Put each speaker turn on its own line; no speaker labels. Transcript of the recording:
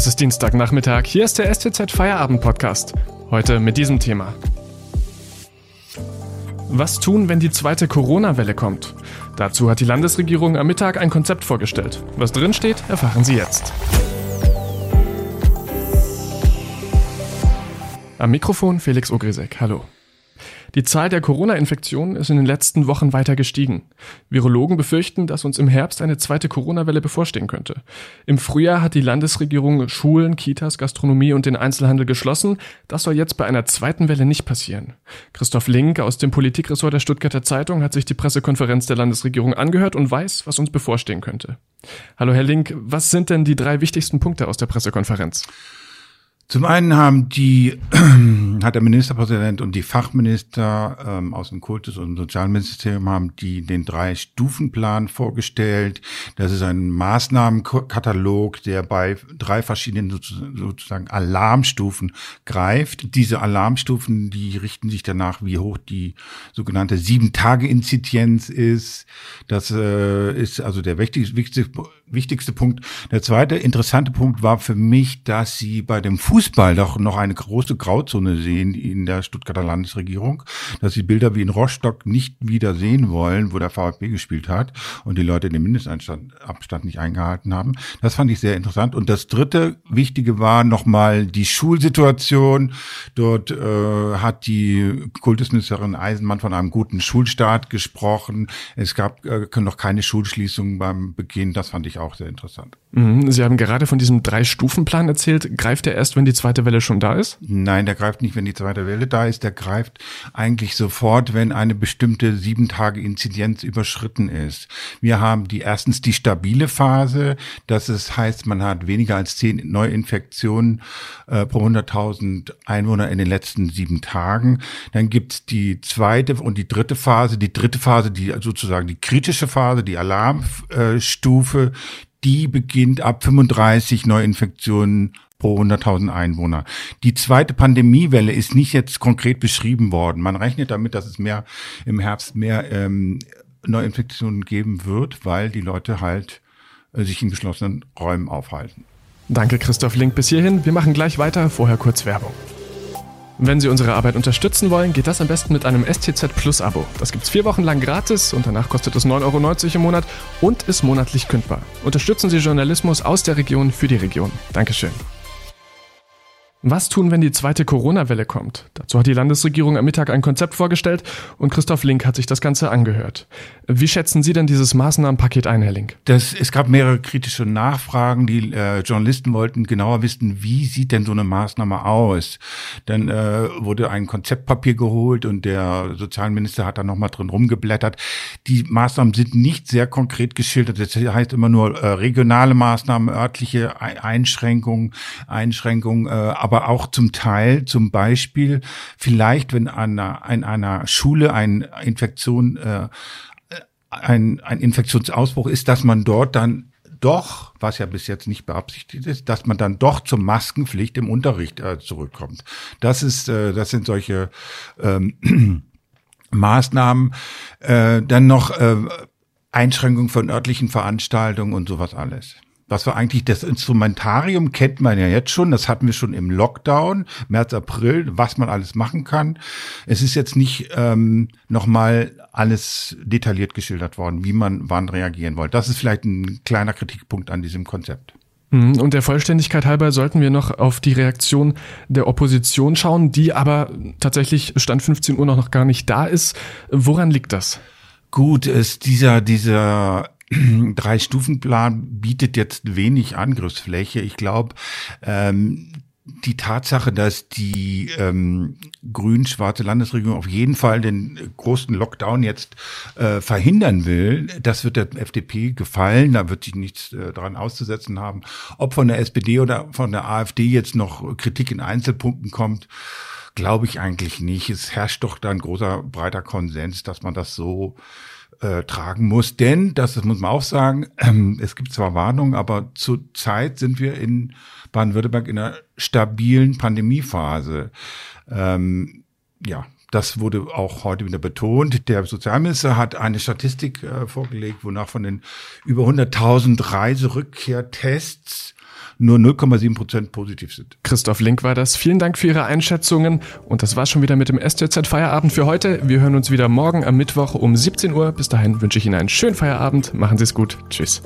Es ist Dienstagnachmittag. Hier ist der STZ Feierabend Podcast. Heute mit diesem Thema. Was tun, wenn die zweite Corona-Welle kommt? Dazu hat die Landesregierung am Mittag ein Konzept vorgestellt. Was drin steht, erfahren Sie jetzt. Am Mikrofon Felix Ogrisek. Hallo. Die Zahl der Corona-Infektionen ist in den letzten Wochen weiter gestiegen. Virologen befürchten, dass uns im Herbst eine zweite Corona-Welle bevorstehen könnte. Im Frühjahr hat die Landesregierung Schulen, Kitas, Gastronomie und den Einzelhandel geschlossen. Das soll jetzt bei einer zweiten Welle nicht passieren. Christoph Link aus dem Politikressort der Stuttgarter Zeitung hat sich die Pressekonferenz der Landesregierung angehört und weiß, was uns bevorstehen könnte. Hallo Herr Link, was sind denn die drei wichtigsten Punkte aus der Pressekonferenz?
Zum einen haben die, hat der Ministerpräsident und die Fachminister ähm, aus dem Kultus- und Sozialministerium haben die den drei-Stufenplan vorgestellt. Das ist ein Maßnahmenkatalog, der bei drei verschiedenen sozusagen Alarmstufen greift. Diese Alarmstufen, die richten sich danach, wie hoch die sogenannte Sieben-Tage-Inzidenz ist. Das äh, ist also der wichtigste, wichtigste, wichtigste Punkt. Der zweite interessante Punkt war für mich, dass sie bei dem Fuß Fußball doch noch eine große Grauzone sehen in der Stuttgarter Landesregierung, dass sie Bilder wie in Rostock nicht wieder sehen wollen, wo der VfB gespielt hat und die Leute den Mindestabstand nicht eingehalten haben. Das fand ich sehr interessant. Und das dritte Wichtige war nochmal die Schulsituation. Dort äh, hat die Kultusministerin Eisenmann von einem guten Schulstart gesprochen. Es gab äh, noch keine Schulschließungen beim Beginn. Das fand ich auch sehr interessant.
Mhm. Sie haben gerade von diesem Drei-Stufen-Plan erzählt. Greift er erst, wenn die zweite Welle schon da ist?
Nein, der greift nicht, wenn die zweite Welle da ist. Der greift eigentlich sofort, wenn eine bestimmte sieben Tage Inzidenz überschritten ist. Wir haben die erstens die stabile Phase. Das ist, heißt, man hat weniger als zehn Neuinfektionen äh, pro 100.000 Einwohner in den letzten sieben Tagen. Dann gibt's die zweite und die dritte Phase. Die dritte Phase, die sozusagen die kritische Phase, die Alarmstufe, die beginnt ab 35 Neuinfektionen pro 100.000 Einwohner. Die zweite Pandemiewelle ist nicht jetzt konkret beschrieben worden. Man rechnet damit, dass es mehr im Herbst mehr ähm, Neuinfektionen geben wird, weil die Leute halt äh, sich in geschlossenen Räumen aufhalten.
Danke, Christoph Link. Bis hierhin. Wir machen gleich weiter. Vorher kurz Werbung. Wenn Sie unsere Arbeit unterstützen wollen, geht das am besten mit einem STZ Plus Abo. Das gibt's vier Wochen lang gratis und danach kostet es 9,90 Euro im Monat und ist monatlich kündbar. Unterstützen Sie Journalismus aus der Region für die Region. Dankeschön. Was tun, wenn die zweite Corona-Welle kommt? Dazu hat die Landesregierung am Mittag ein Konzept vorgestellt und Christoph Link hat sich das Ganze angehört. Wie schätzen Sie denn dieses Maßnahmenpaket ein, Herr Link?
Das, es gab mehrere kritische Nachfragen. Die äh, Journalisten wollten genauer wissen, wie sieht denn so eine Maßnahme aus? Dann äh, wurde ein Konzeptpapier geholt und der Sozialminister hat da nochmal drin rumgeblättert. Die Maßnahmen sind nicht sehr konkret geschildert. Das heißt immer nur äh, regionale Maßnahmen, örtliche Einschränkungen, Einschränkungen, äh, aber auch zum Teil, zum Beispiel vielleicht, wenn an einer, in einer Schule eine Infektion, äh, ein, ein Infektionsausbruch ist, dass man dort dann doch, was ja bis jetzt nicht beabsichtigt ist, dass man dann doch zur Maskenpflicht im Unterricht äh, zurückkommt. Das ist, äh, das sind solche ähm, Maßnahmen. Äh, dann noch äh, Einschränkung von örtlichen Veranstaltungen und sowas alles. Was war eigentlich das Instrumentarium kennt man ja jetzt schon, das hatten wir schon im Lockdown, März, April, was man alles machen kann. Es ist jetzt nicht ähm, nochmal alles detailliert geschildert worden, wie man wann reagieren wollte. Das ist vielleicht ein kleiner Kritikpunkt an diesem Konzept.
Mhm. Und der Vollständigkeit halber sollten wir noch auf die Reaktion der Opposition schauen, die aber tatsächlich Stand 15 Uhr noch gar nicht da ist. Woran liegt das?
Gut, ist dieser, dieser Drei-Stufen-Plan bietet jetzt wenig Angriffsfläche. Ich glaube, ähm, die Tatsache, dass die ähm, grün-schwarze Landesregierung auf jeden Fall den großen Lockdown jetzt äh, verhindern will, das wird der FDP gefallen. Da wird sich nichts äh, daran auszusetzen haben. Ob von der SPD oder von der AfD jetzt noch Kritik in Einzelpunkten kommt, glaube ich eigentlich nicht. Es herrscht doch da ein großer, breiter Konsens, dass man das so äh, tragen muss. Denn, das, muss man auch sagen, ähm, es gibt zwar Warnungen, aber zurzeit sind wir in Baden-Württemberg in einer stabilen Pandemiephase. Ähm, ja, das wurde auch heute wieder betont. Der Sozialminister hat eine Statistik äh, vorgelegt, wonach von den über 100.000 Reiserückkehrtests nur 0,7 Prozent positiv sind.
Christoph Link war das. Vielen Dank für Ihre Einschätzungen. Und das war schon wieder mit dem STZ Feierabend für heute. Wir hören uns wieder morgen am Mittwoch um 17 Uhr. Bis dahin wünsche ich Ihnen einen schönen Feierabend. Machen Sie es gut. Tschüss.